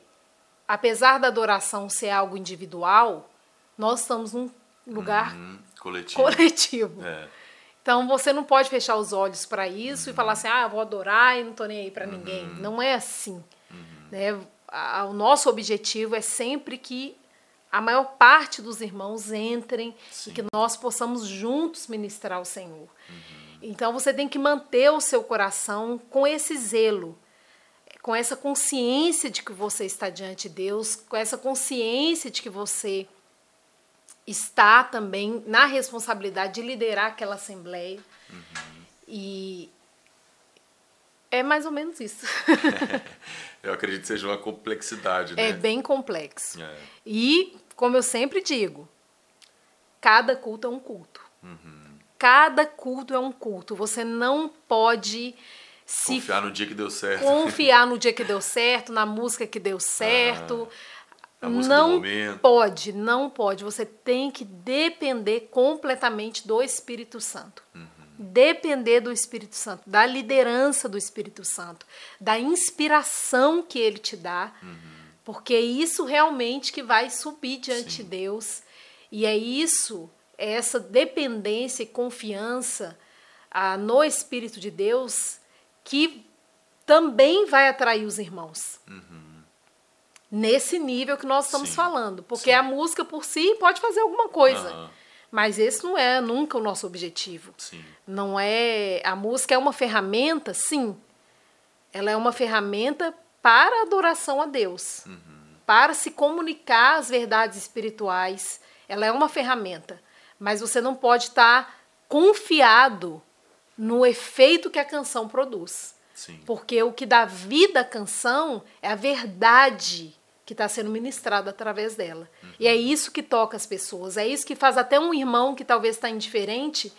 apesar da adoração ser algo individual, nós estamos num lugar Hum, coletivo. coletivo. É. Então você não pode fechar os olhos para isso e falar assim, ah, eu vou adorar e não tô nem aí para ninguém. Não é assim. Né? A- O nosso objetivo é sempre que a maior parte dos irmãos entrem Sim. e que nós possamos juntos ministrar o Senhor. Então você tem que manter o seu coração com esse zelo, com essa consciência de que você está diante de Deus, com essa consciência de que você está também na responsabilidade de liderar aquela assembleia. E é mais ou menos isso. Eu acredito que seja uma complexidade, né? é bem complexo. É. E, como eu sempre digo, cada culto é um culto. Cada culto é um culto. Você não pode se Confiar no dia que deu certo. confiar no dia que deu certo, na música que deu certo. a música do não pode, não pode. Você tem que depender completamente do Espírito Santo. Uhum. Depender do Espírito Santo, da liderança do Espírito Santo, da inspiração que ele te dá, Uhum. porque é isso realmente que vai subir diante Sim. de Deus. E é isso, é essa dependência e confiança ah, no Espírito de Deus que também vai atrair os irmãos. Nesse nível que nós estamos Sim, falando. Porque sim. a música por si pode fazer alguma coisa. Aham. Mas esse não é nunca o nosso objetivo. Sim. Não é. A música é uma ferramenta, sim. Ela é uma ferramenta para adoração a Deus, para se comunicar as verdades espirituais. Ela é uma ferramenta, mas você não pode estar confiado no efeito que a canção produz. Sim. Porque o que dá vida à canção é a verdade que está sendo ministrada através dela. E é isso que toca as pessoas. É isso que faz até um irmão que talvez está indiferente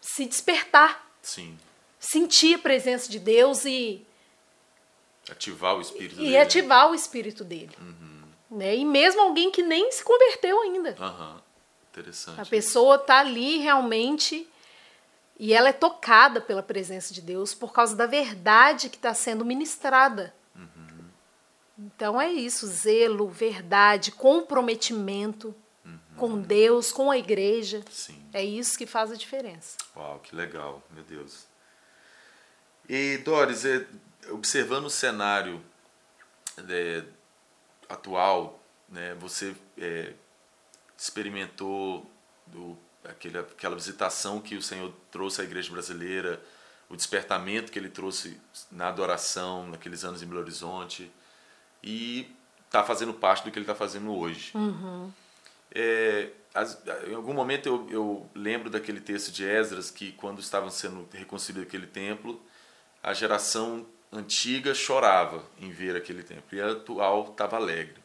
se despertar, Sim. sentir a presença de Deus e, Ativar o espírito e dele. né? ativar o espírito dele. Né? E mesmo alguém que nem se converteu ainda. Aham. Interessante. A pessoa está ali realmente e ela é tocada pela presença de Deus por causa da verdade que está sendo ministrada. Então é isso: zelo, verdade, comprometimento com Deus, com a igreja. Sim. É isso que faz a diferença. Uau, que legal, meu Deus. E Doris, é, observando o cenário é, atual, né, você é, experimentou do, aquele, aquela visitação que o Senhor trouxe à igreja brasileira, o despertamento que ele trouxe na adoração naqueles anos em Belo Horizonte e está fazendo parte do que ele está fazendo hoje. É, as- em algum momento eu, eu lembro daquele texto de Esdras que quando estavam sendo reconstruído aquele templo, a geração antiga chorava em ver aquele templo e a atual estava alegre.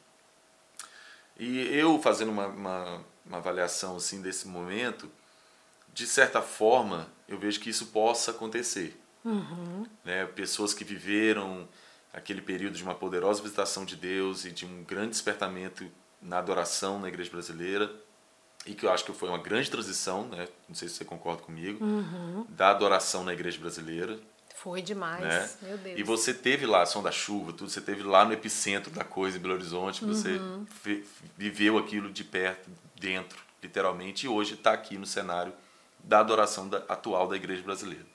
E eu fazendo uma, uma, uma avaliação assim desse momento, de certa forma eu vejo que isso possa acontecer. Né? Pessoas que viveram aquele período de uma poderosa visitação de Deus e de um grande despertamento na adoração na igreja brasileira e que eu acho que foi uma grande transição, né? não sei se você concorda comigo, da adoração na igreja brasileira. Foi demais, Né? meu Deus. E você teve lá a som da chuva, tudo, você teve lá no epicentro da coisa em Belo Horizonte, você Uhum. vi- viveu aquilo de perto, dentro, literalmente, e hoje está aqui no cenário da adoração da- atual da igreja brasileira.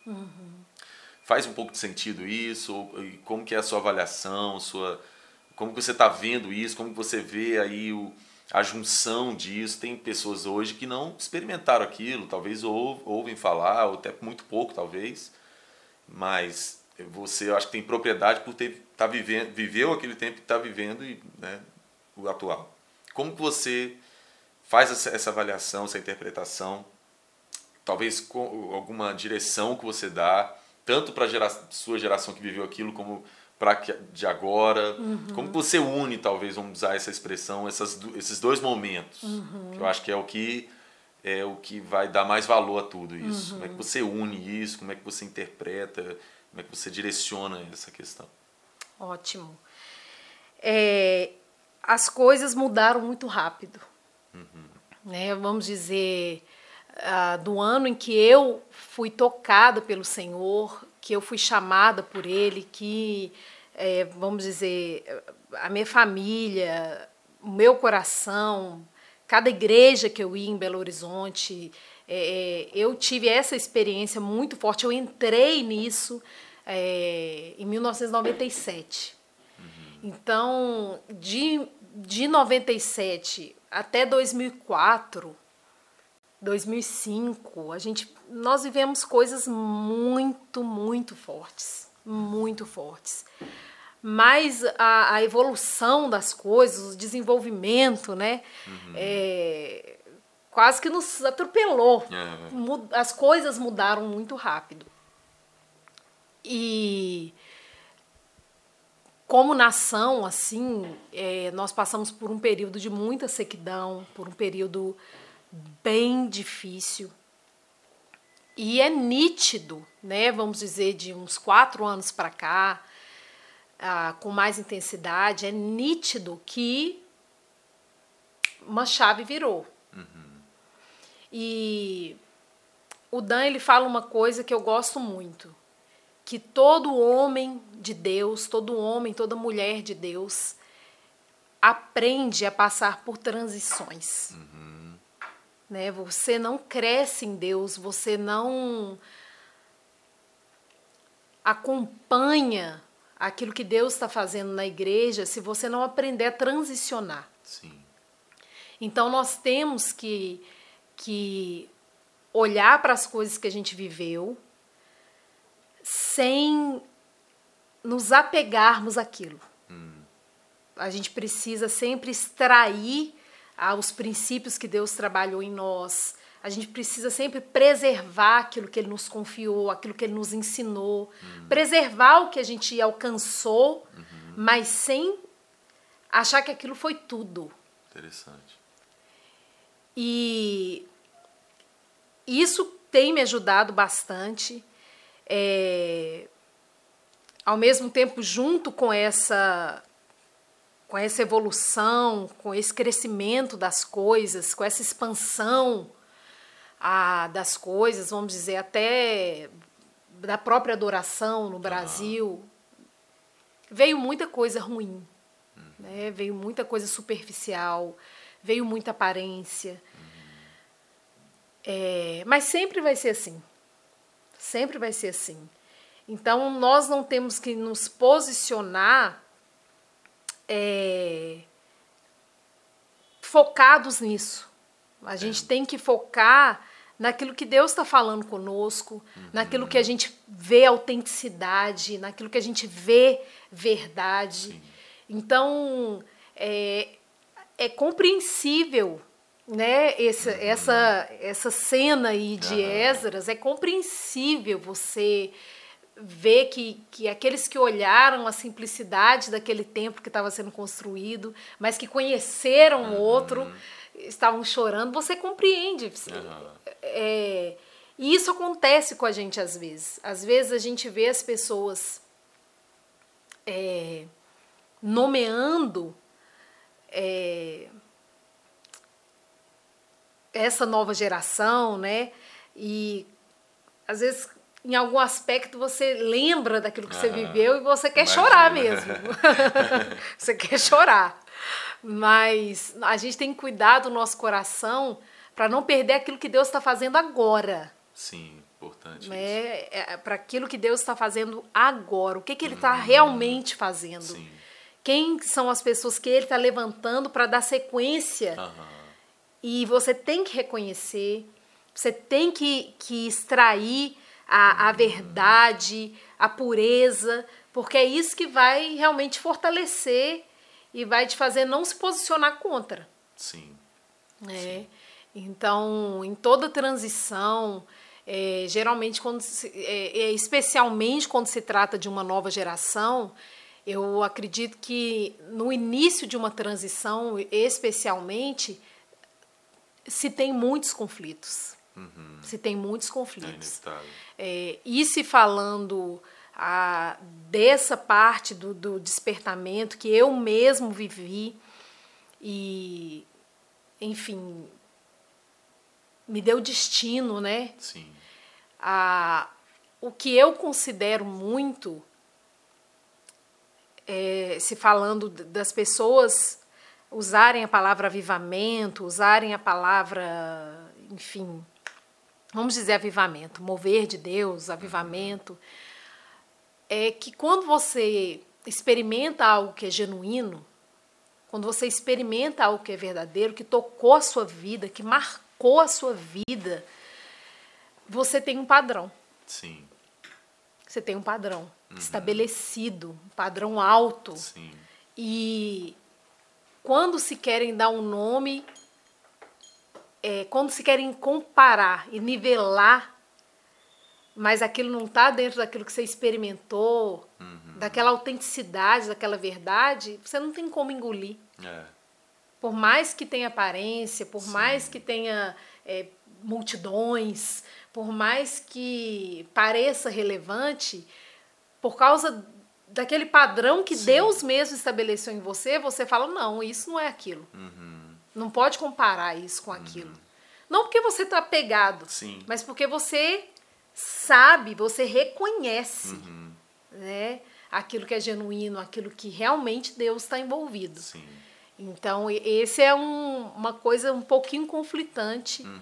Faz um pouco de sentido isso? Ou- E como que é a sua avaliação, sua, como que você está vendo isso? Como que você vê aí o, a junção disso? Tem pessoas hoje que não experimentaram aquilo, talvez ou, ouvem falar, ou até muito pouco, talvez, mas você eu acho que tem propriedade por ter tá vivendo viveu aquele tempo e está vivendo e né, o atual. Como que você faz essa, essa avaliação essa interpretação? Talvez com alguma direção que você dá tanto para gera, sua geração que viveu aquilo como para de agora? Como que você une talvez vamos usar essa expressão essas, esses dois momentos? Que eu acho que é o que é o que vai dar mais valor a tudo isso. Como é que você une isso? Como é que você interpreta? Como é que você direciona essa questão? Ótimo. É, as coisas mudaram muito rápido. Né? Vamos dizer, ah, do ano em que eu fui tocada pelo Senhor, que eu fui chamada por Ele, que, é, vamos dizer, a minha família, o meu coração cada igreja que eu ia em Belo Horizonte, é, eu tive essa experiência muito forte. Eu entrei nisso é, em 1997. Uhum. Então, de, de 97 até 2004, 2005, a gente, nós vivemos coisas muito, muito fortes, muito fortes. Mas a, a evolução das coisas, o desenvolvimento, né, uhum. é, quase que nos atropelou. Uhum. As coisas mudaram muito rápido. E como nação, assim, é, nós passamos por um período de muita sequidão, por um período bem difícil. E é nítido, né? Vamos dizer, de uns quatro anos para cá, ah, com mais intensidade, é nítido que uma chave virou. Uhum. E o Dan ele fala uma coisa que eu gosto muito que todo homem de Deus, todo homem, toda mulher de Deus aprende a passar por transições. Uhum. Né? Você não cresce em Deus, você não acompanha aquilo que Deus está fazendo na igreja se você não aprender a transicionar. Sim. Então nós temos que, que olhar para as coisas que a gente viveu, sem nos apegarmos àquilo. Hum. A gente precisa sempre extrair ah, os princípios que Deus trabalhou em nós. A gente precisa sempre preservar aquilo que Ele nos confiou, aquilo que Ele nos ensinou, hum. preservar o que a gente alcançou, uhum. mas sem achar que aquilo foi tudo. Interessante. E isso tem me ajudado bastante é, ao mesmo tempo junto com essa com essa evolução, com esse crescimento das coisas, com essa expansão a, das coisas, vamos dizer, até da própria adoração no Brasil, veio muita coisa ruim, uhum. né? veio muita coisa superficial, veio muita aparência. Uhum. É, mas sempre vai ser assim. Sempre vai ser assim. Então, nós não temos que nos posicionar é, focados nisso. A gente tem que focar naquilo que Deus está falando conosco, uhum. naquilo que a gente vê autenticidade, naquilo que a gente vê verdade. Sim. Então, é, é compreensível né, esse, essa, essa cena aí de Esdras, é compreensível você ver que, que aqueles que olharam a simplicidade daquele templo que estava sendo construído, mas que conheceram o uhum. outro, estavam chorando, você compreende. Uhum. É, e isso acontece com a gente às vezes. Às vezes a gente vê as pessoas é, nomeando é, essa nova geração, né? E às vezes em algum aspecto você lembra daquilo que ah, você viveu e você quer imagina. chorar mesmo. você quer chorar. Mas a gente tem que cuidar do nosso coração para não perder aquilo que Deus está fazendo agora. Sim, importante. Né? É, para aquilo que Deus está fazendo agora. O que, que Ele está hum, realmente fazendo? Sim. Quem são as pessoas que Ele está levantando para dar sequência? Uhum e você tem que reconhecer, você tem que, que extrair a, a verdade, a pureza, porque é isso que vai realmente fortalecer e vai te fazer não se posicionar contra. Sim. É. Sim. Então, em toda transição, é, geralmente, quando se, é, é, especialmente quando se trata de uma nova geração, eu acredito que no início de uma transição, especialmente, se tem muitos conflitos. Uhum. Se tem muitos conflitos. É, é, e se falando a, dessa parte do, do despertamento que eu mesmo vivi e, enfim, me deu destino, né? Sim. A, o que eu considero muito, é, se falando das pessoas usarem a palavra avivamento, usarem a palavra, enfim, vamos dizer avivamento, mover de Deus, avivamento, é que quando você experimenta algo que é genuíno, quando você experimenta algo que é verdadeiro, que tocou a sua vida, que marcou a sua vida, você tem um padrão. Sim. Você tem um padrão uhum. estabelecido, um padrão alto. Sim. E quando se querem dar um nome, é, quando se querem comparar e nivelar, mas aquilo não está dentro daquilo que você experimentou, uhum. daquela autenticidade, daquela verdade, você não tem como engolir. É. Por mais que tenha aparência, por Sim. mais que tenha é, multidões, por mais que pareça relevante, por causa daquele padrão que Sim. Deus mesmo estabeleceu em você, você fala: não, isso não é aquilo. Uhum. Não pode comparar isso com aquilo. Uhum. Não porque você está pegado, Sim. mas porque você sabe, você reconhece uhum. né, aquilo que é genuíno, aquilo que realmente Deus está envolvido. Sim. Então, esse é um, uma coisa um pouquinho conflitante uhum.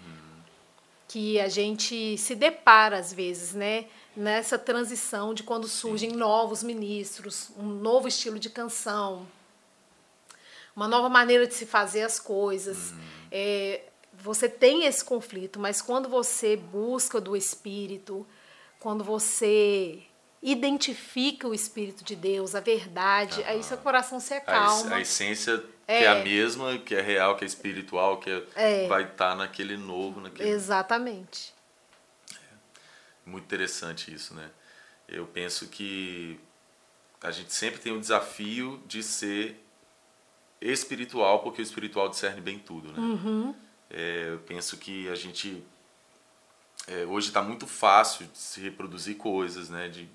que a gente se depara às vezes, né? nessa transição de quando surgem Sim. novos ministros, um novo estilo de canção, uma nova maneira de se fazer as coisas. Uhum. É, você tem esse conflito, mas quando você busca do Espírito, quando você identifica o Espírito de Deus, a verdade, aí seu coração se acalma. A, a essência é. que é a mesma, que é real, que é espiritual, que é, é. vai estar tá naquele novo, naquele. Exatamente. Muito interessante isso, né? Eu penso que a gente sempre tem o desafio de ser espiritual, porque o espiritual discerne bem tudo, né? Uhum. É, eu penso que a gente é, hoje está muito fácil de se reproduzir coisas, né? De,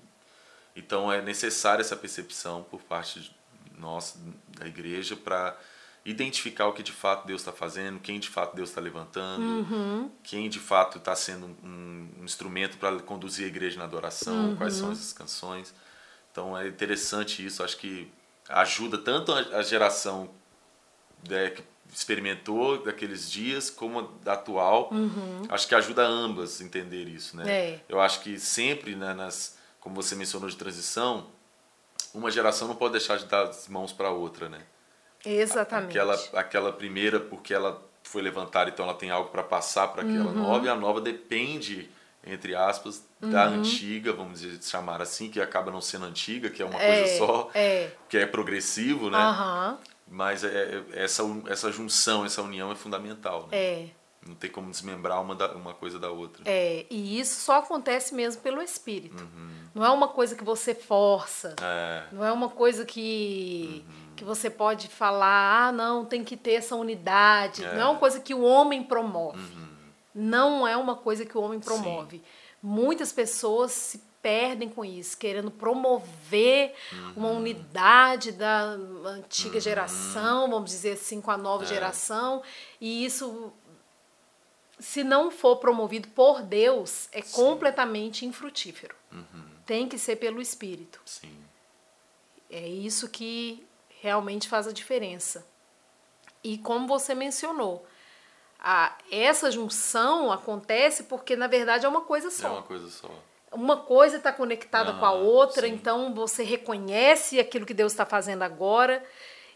então é necessária essa percepção por parte de nossa da igreja para identificar o que de fato Deus está fazendo, quem de fato Deus está levantando, uhum. quem de fato está sendo um, um instrumento para conduzir a igreja na adoração, uhum. quais são essas canções. Então é interessante isso, acho que ajuda tanto a geração né, que experimentou daqueles dias como a da atual. Uhum. Acho que ajuda ambas a entender isso, né? É. Eu acho que sempre, né, nas, como você mencionou de transição, uma geração não pode deixar de dar as mãos para outra, né? Exatamente. Aquela, aquela primeira, porque ela foi levantada, então ela tem algo para passar para aquela uhum. nova, e a nova depende, entre aspas, da uhum. antiga, vamos dizer, chamar assim, que acaba não sendo antiga, que é uma é, coisa só, é. que é progressivo, né? Uhum. Mas é, é, essa, essa junção, essa união é fundamental. Né? É. Não tem como desmembrar uma, da, uma coisa da outra. É, e isso só acontece mesmo pelo Espírito. Uhum. Não é uma coisa que você força. É. Não é uma coisa que, uhum. que você pode falar, ah, não, tem que ter essa unidade. É. Não é uma coisa que o homem promove. Uhum. Não é uma coisa que o homem promove. Sim. Muitas pessoas se perdem com isso, querendo promover uhum. uma unidade da antiga uhum. geração, vamos dizer assim, com a nova É. geração. E isso se não for promovido por Deus, é Sim. completamente infrutífero. Uhum. Tem que ser pelo Espírito. Sim. É isso que realmente faz a diferença. E como você mencionou, a, essa junção acontece porque, na verdade, é uma coisa É só. uma coisa só. Uma coisa está conectada com a Ah, outra, sim. então você reconhece aquilo que Deus está fazendo agora,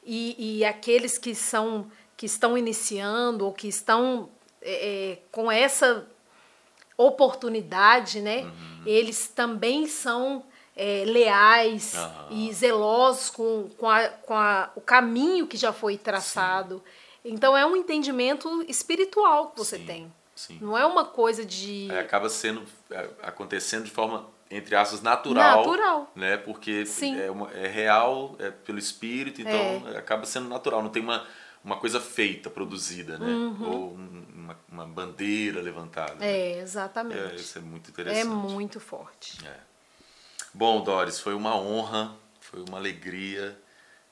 e, e aqueles que são que estão iniciando ou que estão é, é, com essa oportunidade, né? Uhum. Eles também são é, leais Aham. e zelosos com, com, a, com a, o caminho que já foi traçado. Então é um entendimento espiritual que você Sim, tem. Sim. Não é uma coisa de É, acaba sendo é, acontecendo de forma entre aspas natural, natural. né? Porque é, uma- é real, é pelo espírito, então acaba sendo natural. Não tem uma uma coisa feita, produzida, né? Ou um- uma, uma bandeira levantada. Uhum. É, exatamente. É, isso é muito interessante. É muito forte. É. Bom, Doris, foi uma honra, foi uma alegria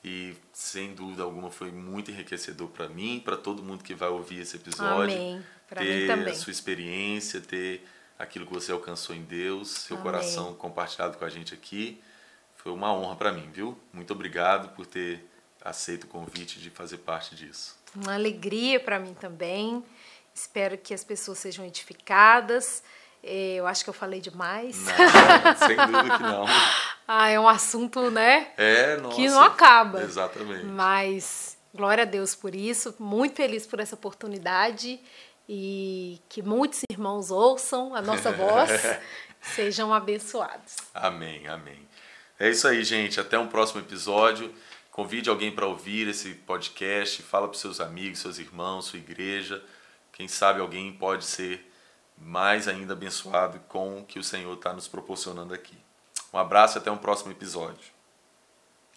e sem dúvida alguma foi muito enriquecedor para mim, para todo mundo que vai ouvir esse episódio. Amém. Para mim ter também. a sua experiência, ter aquilo que você alcançou em Deus, seu Amém. coração compartilhado com a gente aqui. Foi uma honra para mim, viu? Muito obrigado por ter aceito o convite de fazer parte disso. Uma alegria para mim também. Espero que as pessoas sejam edificadas. É, eu acho que eu falei demais. Não, sem dúvida que não. ah, é um assunto, né? É, nossa. Que não acaba. Exatamente. Mas glória a Deus por isso. Muito feliz por essa oportunidade e que muitos irmãos ouçam a nossa voz, sejam abençoados. Amém, amém. É isso aí, gente. Até um próximo episódio. Convide alguém para ouvir esse podcast, fala para seus amigos, seus irmãos, sua igreja. Quem sabe alguém pode ser mais ainda abençoado com o que o Senhor está nos proporcionando aqui. Um abraço e até um próximo episódio.